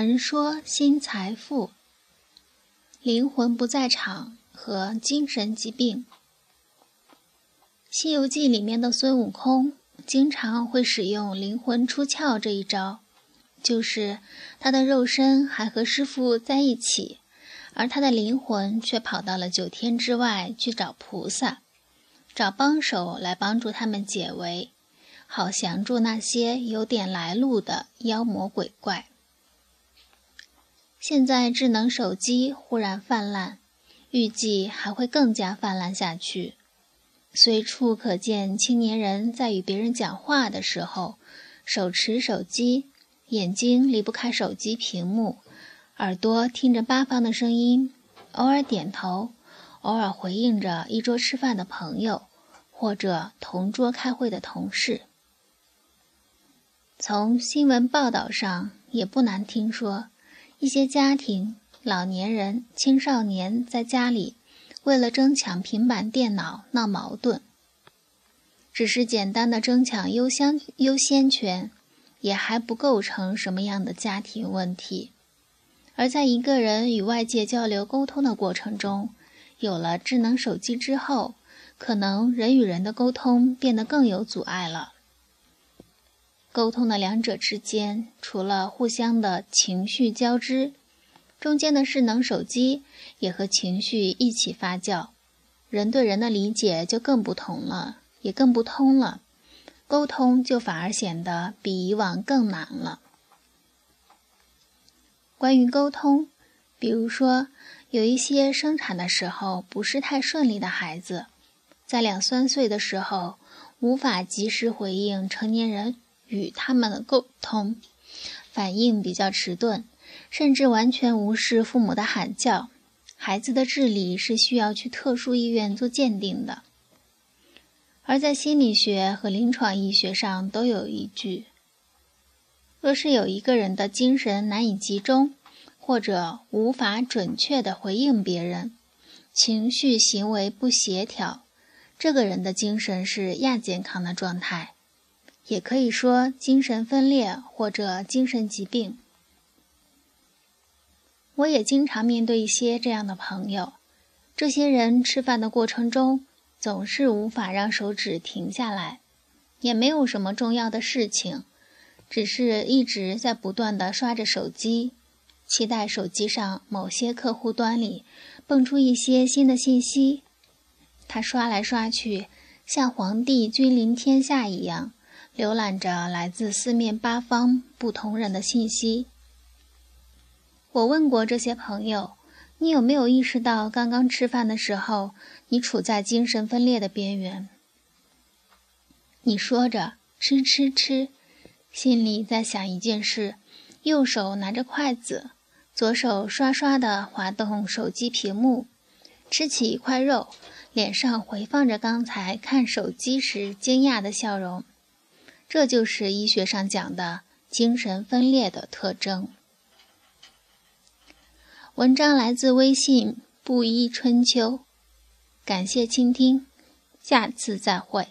陈说新财富、灵魂不在场和精神疾病。《西游记》里面的孙悟空经常会使用灵魂出窍这一招，就是他的肉身还和师傅在一起，而他的灵魂却跑到了九天之外去找菩萨，找帮手来帮助他们解围，好降住那些有点来路的妖魔鬼怪。现在智能手机忽然泛滥，预计还会更加泛滥下去。随处可见青年人在与别人讲话的时候，手持手机，眼睛离不开手机屏幕，耳朵听着八方的声音，偶尔点头，偶尔回应着一桌吃饭的朋友，或者同桌开会的同事。从新闻报道上也不难听说。一些家庭、老年人、青少年在家里为了争抢平板电脑闹矛盾，只是简单的争抢优先优先权，也还不构成什么样的家庭问题。而在一个人与外界交流沟通的过程中，有了智能手机之后，可能人与人的沟通变得更有阻碍了。沟通的两者之间，除了互相的情绪交织，中间的智能手机也和情绪一起发酵，人对人的理解就更不同了，也更不通了，沟通就反而显得比以往更难了。关于沟通，比如说有一些生产的时候不是太顺利的孩子，在两三岁的时候无法及时回应成年人。与他们的沟通反应比较迟钝，甚至完全无视父母的喊叫，孩子的智力是需要去特殊医院做鉴定的。而在心理学和临床医学上都有依据：若是有一个人的精神难以集中，或者无法准确地回应别人，情绪行为不协调，这个人的精神是亚健康的状态。也可以说精神分裂或者精神疾病。我也经常面对一些这样的朋友，这些人吃饭的过程中总是无法让手指停下来，也没有什么重要的事情，只是一直在不断的刷着手机，期待手机上某些客户端里蹦出一些新的信息。他刷来刷去，像皇帝君临天下一样。浏览着来自四面八方不同人的信息。我问过这些朋友：“你有没有意识到，刚刚吃饭的时候，你处在精神分裂的边缘？”你说着吃吃吃，心里在想一件事：右手拿着筷子，左手刷刷地滑动手机屏幕，吃起一块肉，脸上回放着刚才看手机时惊讶的笑容。这就是医学上讲的精神分裂的特征。文章来自微信布衣春秋，感谢倾听，下次再会。